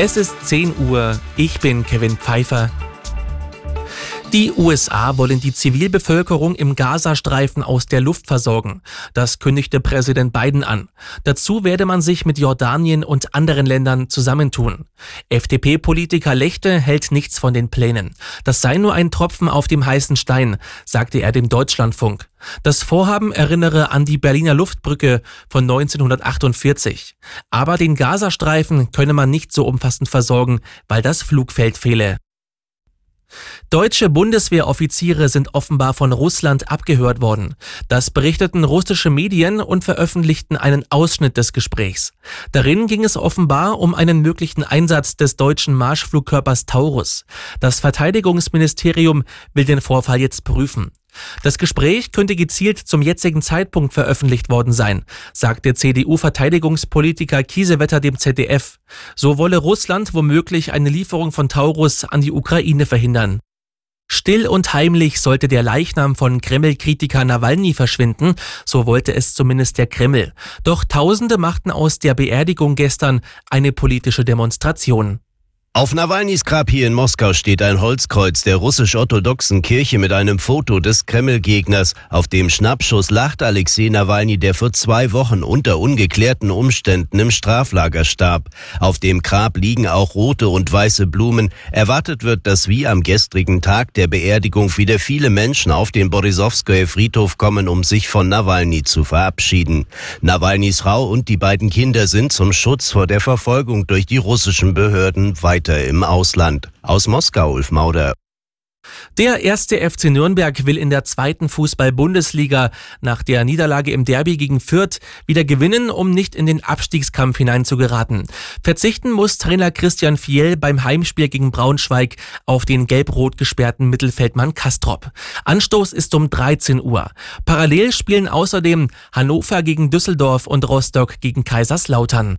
Es ist 10 Uhr, ich bin Kevin Pfeiffer. Die USA wollen die Zivilbevölkerung im Gazastreifen aus der Luft versorgen. Das kündigte Präsident Biden an. Dazu werde man sich mit Jordanien und anderen Ländern zusammentun. FDP-Politiker Lechte hält nichts von den Plänen. Das sei nur ein Tropfen auf dem heißen Stein, sagte er dem Deutschlandfunk. Das Vorhaben erinnere an die Berliner Luftbrücke von 1948. Aber den Gazastreifen könne man nicht so umfassend versorgen, weil das Flugfeld fehle. Deutsche Bundeswehroffiziere sind offenbar von Russland abgehört worden. Das berichteten russische Medien und veröffentlichten einen Ausschnitt des Gesprächs. Darin ging es offenbar um einen möglichen Einsatz des deutschen Marschflugkörpers Taurus. Das Verteidigungsministerium will den Vorfall jetzt prüfen. Das Gespräch könnte gezielt zum jetzigen Zeitpunkt veröffentlicht worden sein, sagte CDU-Verteidigungspolitiker Kiesewetter dem ZDF. So wolle Russland womöglich eine Lieferung von Taurus an die Ukraine verhindern. Still und heimlich sollte der Leichnam von Kreml-Kritiker Nawalny verschwinden, so wollte es zumindest der Kreml. Doch Tausende machten aus der Beerdigung gestern eine politische Demonstration. Auf Nawalnys Grab hier in Moskau steht ein Holzkreuz der russisch-orthodoxen Kirche mit einem Foto des Kreml-Gegners. Auf dem Schnappschuss lacht Alexei Nawalny, der vor zwei Wochen unter ungeklärten Umständen im Straflager starb. Auf dem Grab liegen auch rote und weiße Blumen. Erwartet wird, dass wie am gestrigen Tag der Beerdigung wieder viele Menschen auf den Borisowskoje Friedhof kommen, um sich von Nawalny zu verabschieden. Nawalnys Frau und die beiden Kinder sind zum Schutz vor der Verfolgung durch die russischen Behörden weiter Kontakte im Ausland. Aus Moskau, Ulf Mauder. Der erste FC Nürnberg will in der zweiten Fußball-Bundesliga nach der Niederlage im Derby gegen Fürth wieder gewinnen, um nicht in den Abstiegskampf hineinzugeraten. Verzichten muss Trainer Christian Fiel beim Heimspiel gegen Braunschweig auf den gelb-rot gesperrten Mittelfeldmann Kastrop. Anstoß ist um 13 Uhr. Parallel spielen außerdem Hannover gegen Düsseldorf und Rostock gegen Kaiserslautern.